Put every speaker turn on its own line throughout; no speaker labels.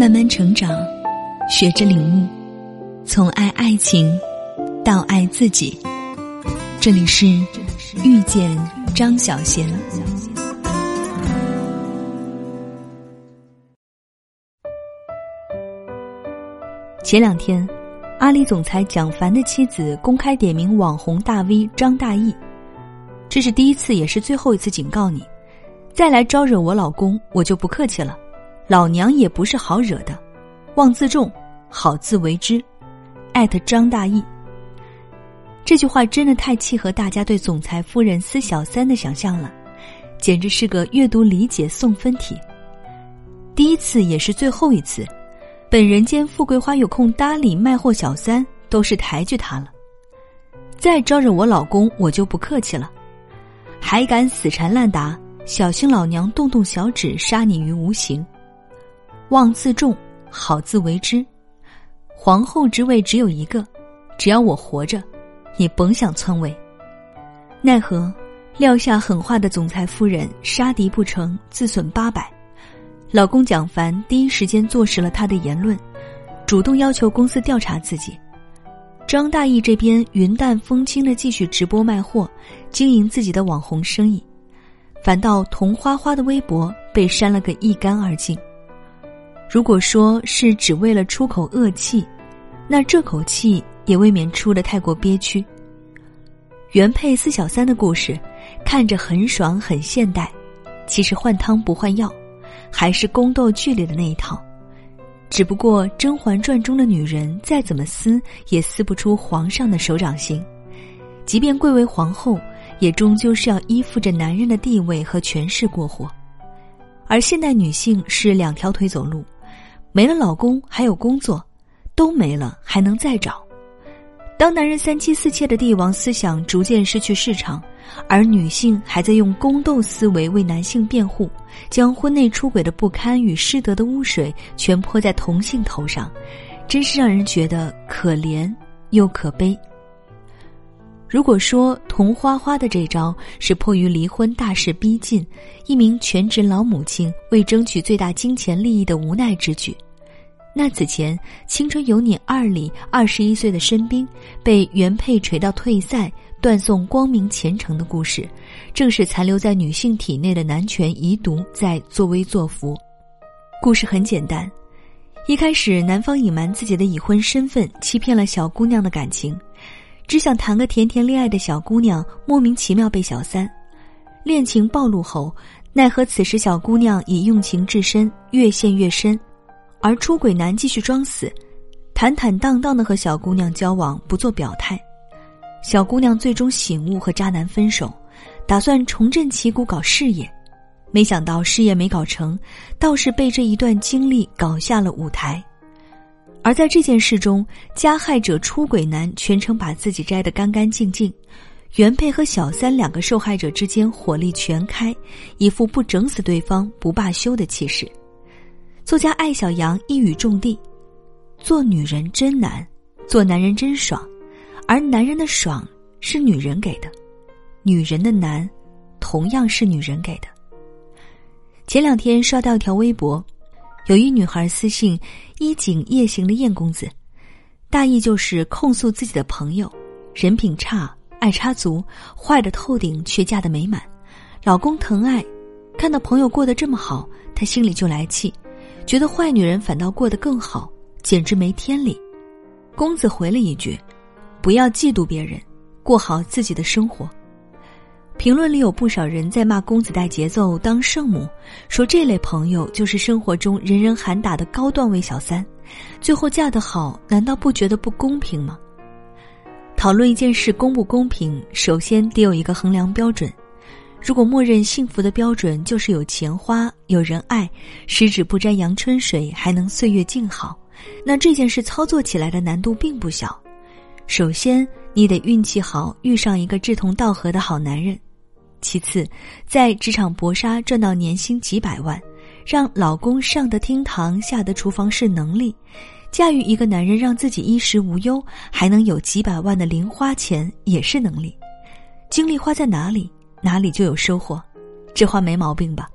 慢慢成长，学着领悟，从爱爱情到爱自己。这里是遇见张小贤。前两天，阿里总裁蒋凡的妻子公开点名网红大 V 张大奕，这是第一次，也是最后一次警告你，再来招惹我老公，我就不客气了。老娘也不是好惹的，望自重，好自为之。艾特张大义，这句话真的太契合大家对总裁夫人撕小三的想象了，简直是个阅读理解送分题。第一次也是最后一次，本人间富贵花有空搭理卖货小三，都是抬举他了。再招惹我老公，我就不客气了。还敢死缠烂打，小心老娘动动小指杀你于无形。望自重，好自为之。皇后之位只有一个，只要我活着，你甭想篡位。奈何撂下狠话的总裁夫人杀敌不成，自损八百。老公蒋凡第一时间坐实了他的言论，主动要求公司调查自己。张大义这边云淡风轻的继续直播卖货，经营自己的网红生意，反倒童花花的微博被删了个一干二净。如果说是只为了出口恶气，那这口气也未免出的太过憋屈。原配四小三的故事，看着很爽很现代，其实换汤不换药，还是宫斗剧里的那一套。只不过《甄嬛传》中的女人再怎么撕，也撕不出皇上的手掌心，即便贵为皇后，也终究是要依附着男人的地位和权势过活。而现代女性是两条腿走路。没了老公还有工作，都没了还能再找。当男人三妻四妾的帝王思想逐渐失去市场，而女性还在用宫斗思维为男性辩护，将婚内出轨的不堪与失德的污水全泼在同性头上，真是让人觉得可怜又可悲。如果说童花花的这招是迫于离婚大势逼近，一名全职老母亲为争取最大金钱利益的无奈之举，那此前《青春有你二》里二十一岁的申冰被原配锤到退赛，断送光明前程的故事，正是残留在女性体内的男权遗毒在作威作福。故事很简单，一开始男方隐瞒自己的已婚身份，欺骗了小姑娘的感情。只想谈个甜甜恋爱的小姑娘，莫名其妙被小三，恋情暴露后，奈何此时小姑娘已用情至深，越陷越深，而出轨男继续装死，坦坦荡荡的和小姑娘交往，不做表态。小姑娘最终醒悟和渣男分手，打算重振旗鼓搞事业，没想到事业没搞成，倒是被这一段经历搞下了舞台。而在这件事中，加害者出轨男全程把自己摘得干干净净，原配和小三两个受害者之间火力全开，一副不整死对方不罢休的气势。作家艾小阳一语中的：做女人真难，做男人真爽，而男人的爽是女人给的，女人的难，同样是女人给的。前两天刷到一条微博。有一女孩私信衣锦夜行的燕公子，大意就是控诉自己的朋友人品差、爱插足、坏的透顶，却嫁得美满，老公疼爱，看到朋友过得这么好，她心里就来气，觉得坏女人反倒过得更好，简直没天理。公子回了一句：“不要嫉妒别人，过好自己的生活。”评论里有不少人在骂公子带节奏当圣母，说这类朋友就是生活中人人喊打的高段位小三，最后嫁得好，难道不觉得不公平吗？讨论一件事公不公平，首先得有一个衡量标准。如果默认幸福的标准就是有钱花、有人爱，十指不沾阳春水，还能岁月静好，那这件事操作起来的难度并不小。首先，你得运气好，遇上一个志同道合的好男人。其次，在职场搏杀赚到年薪几百万，让老公上得厅堂下得厨房是能力；驾驭一个男人让自己衣食无忧，还能有几百万的零花钱也是能力。精力花在哪里，哪里就有收获，这话没毛病吧？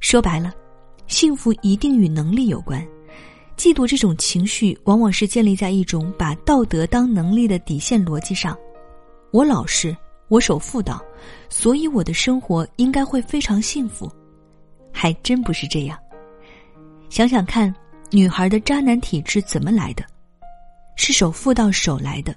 说白了，幸福一定与能力有关，嫉妒这种情绪，往往是建立在一种把道德当能力的底线逻辑上。我老实，我守妇道，所以我的生活应该会非常幸福。还真不是这样。想想看，女孩的渣男体质怎么来的？是守妇道守来的。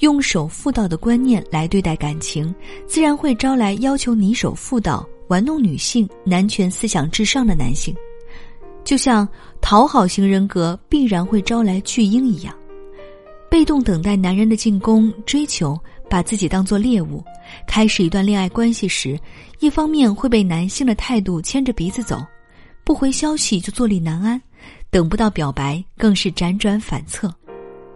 用守妇道的观念来对待感情，自然会招来要求你守妇道、玩弄女性、男权思想至上的男性。就像讨好型人格必然会招来巨婴一样，被动等待男人的进攻、追求，把自己当做猎物。开始一段恋爱关系时，一方面会被男性的态度牵着鼻子走，不回消息就坐立难安，等不到表白更是辗转反侧；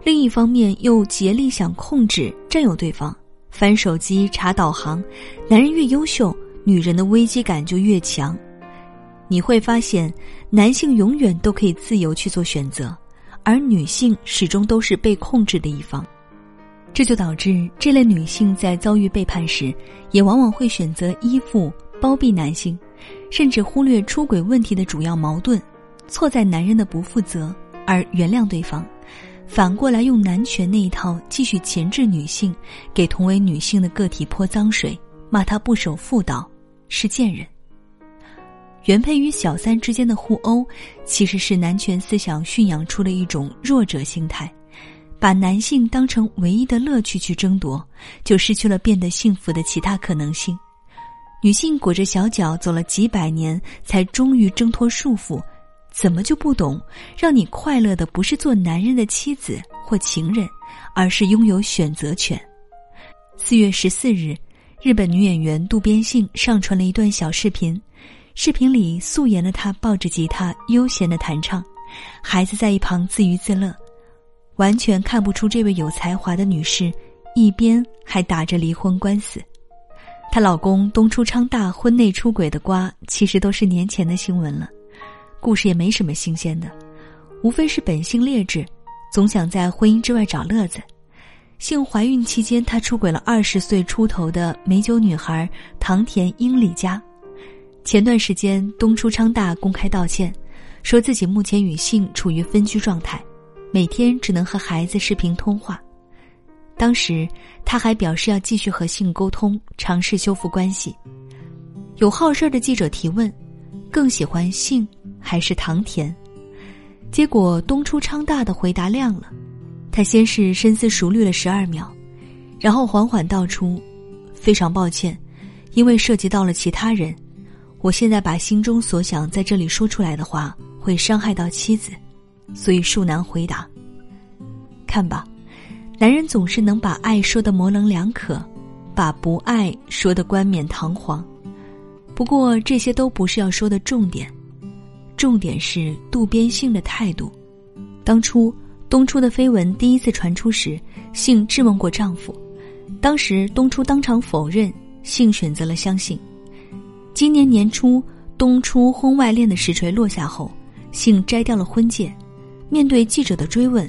另一方面又竭力想控制、占有对方，翻手机、查导航。男人越优秀，女人的危机感就越强。你会发现，男性永远都可以自由去做选择，而女性始终都是被控制的一方。这就导致这类女性在遭遇背叛时，也往往会选择依附、包庇男性，甚至忽略出轨问题的主要矛盾，错在男人的不负责，而原谅对方，反过来用男权那一套继续钳制女性，给同为女性的个体泼脏水，骂她不守妇道，是贱人。原配与小三之间的互殴，其实是男权思想驯养出的一种弱者心态，把男性当成唯一的乐趣去争夺，就失去了变得幸福的其他可能性。女性裹着小脚走了几百年，才终于挣脱束缚，怎么就不懂，让你快乐的不是做男人的妻子或情人，而是拥有选择权？四月十四日，日本女演员渡边杏上传了一段小视频。视频里素颜的她抱着吉他悠闲的弹唱，孩子在一旁自娱自乐，完全看不出这位有才华的女士一边还打着离婚官司。她老公东出昌大婚内出轨的瓜其实都是年前的新闻了，故事也没什么新鲜的，无非是本性劣质，总想在婚姻之外找乐子。幸怀孕期间，她出轨了二十岁出头的美酒女孩唐田英里佳。前段时间，东出昌大公开道歉，说自己目前与性处于分居状态，每天只能和孩子视频通话。当时他还表示要继续和性沟通，尝试修复关系。有好事的记者提问：“更喜欢性还是唐田？”结果东出昌大的回答亮了，他先是深思熟虑了十二秒，然后缓缓道出：“非常抱歉，因为涉及到了其他人。”我现在把心中所想在这里说出来的话，会伤害到妻子，所以恕难回答。看吧，男人总是能把爱说的模棱两可，把不爱说的冠冕堂皇。不过这些都不是要说的重点，重点是渡边杏的态度。当初东出的绯闻第一次传出时，信质问过丈夫，当时东出当场否认，信选择了相信。今年年初，东出婚外恋的实锤落下后，信摘掉了婚戒。面对记者的追问，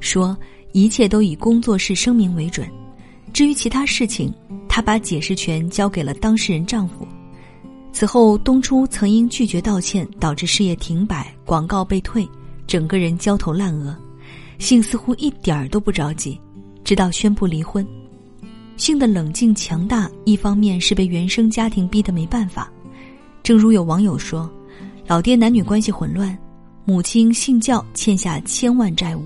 说一切都以工作室声明为准。至于其他事情，他把解释权交给了当事人丈夫。此后，东初曾因拒绝道歉导致事业停摆、广告被退，整个人焦头烂额。信似乎一点儿都不着急，直到宣布离婚。性的冷静强大，一方面是被原生家庭逼得没办法。正如有网友说：“老爹男女关系混乱，母亲信教欠下千万债务，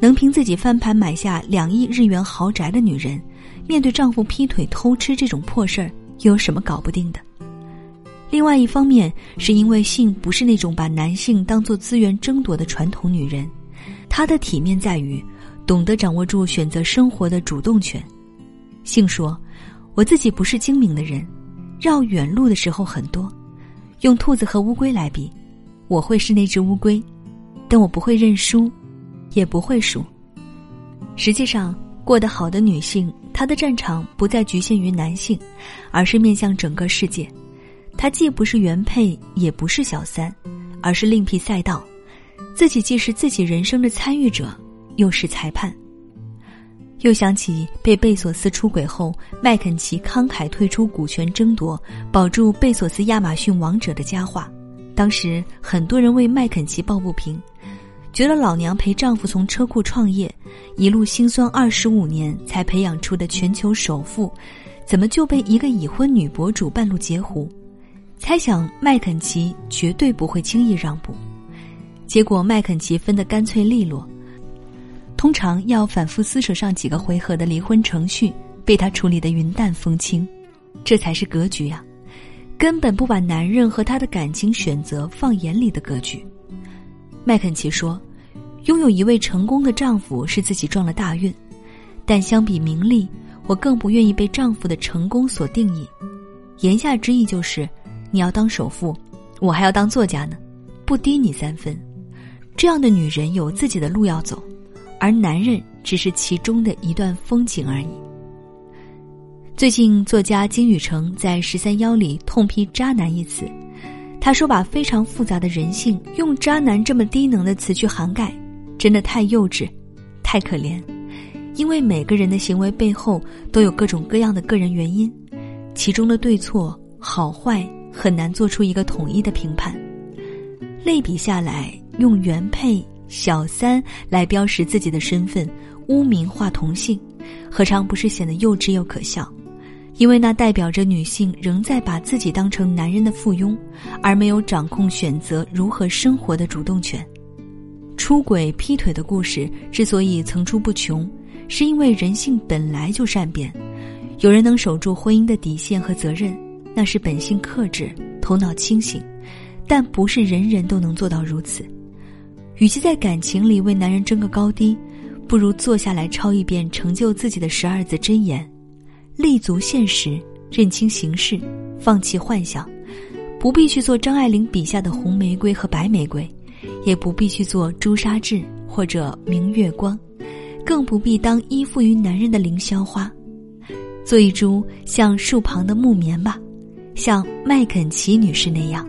能凭自己翻盘买下两亿日元豪宅的女人，面对丈夫劈腿偷吃这种破事儿，又有什么搞不定的？”另外一方面，是因为性不是那种把男性当做资源争夺的传统女人，她的体面在于懂得掌握住选择生活的主动权。信说：“我自己不是精明的人，绕远路的时候很多。用兔子和乌龟来比，我会是那只乌龟，但我不会认输，也不会输。实际上，过得好的女性，她的战场不再局限于男性，而是面向整个世界。她既不是原配，也不是小三，而是另辟赛道，自己既是自己人生的参与者，又是裁判。”又想起被贝索斯出轨后，麦肯齐慷慨退出股权争夺，保住贝索斯亚马逊王者的佳话。当时很多人为麦肯齐抱不平，觉得老娘陪丈夫从车库创业，一路辛酸二十五年才培养出的全球首富，怎么就被一个已婚女博主半路截胡？猜想麦肯齐绝对不会轻易让步。结果麦肯齐分得干脆利落，通常要反复撕扯上几个回合的离婚程序，被他处理得云淡风轻。这才是格局呀，根本不把男人和他的感情选择放眼里的格局。麦肯齐说：“拥有一位成功的丈夫是自己撞了大运，但相比名利，我更不愿意被丈夫的成功所定义。”言下之意就是，你要当首富，我还要当作家呢，不低你三分。这样的女人有自己的路要走，而男人只是其中的一段风景而已。最近，作家金宇澄在《十三邀》里痛批“渣男”一词，他说：“把非常复杂的人性用‘渣男’这么低能的词去涵盖，真的太幼稚，太可怜。因为每个人的行为背后都有各种各样的个人原因，其中的对错、好坏很难做出一个统一的评判。类比下来。”用原配、小三来标识自己的身份，污名化同性，何尝不是显得幼稚又可笑？因为那代表着女性仍在把自己当成男人的附庸，而没有掌控选择如何生活的主动权。出轨、劈腿的故事之所以层出不穷，是因为人性本来就善变。有人能守住婚姻的底线和责任，那是本性克制、头脑清醒，但不是人人都能做到如此。与其在感情里为男人争个高低，不如坐下来抄一遍成就自己的十二字真言：立足现实，认清形势，放弃幻想。不必去做张爱玲笔下的红玫瑰和白玫瑰，也不必去做朱砂痣或者明月光，更不必当依附于男人的凌霄花。做一株像树旁的木棉吧，像麦肯齐女士那样。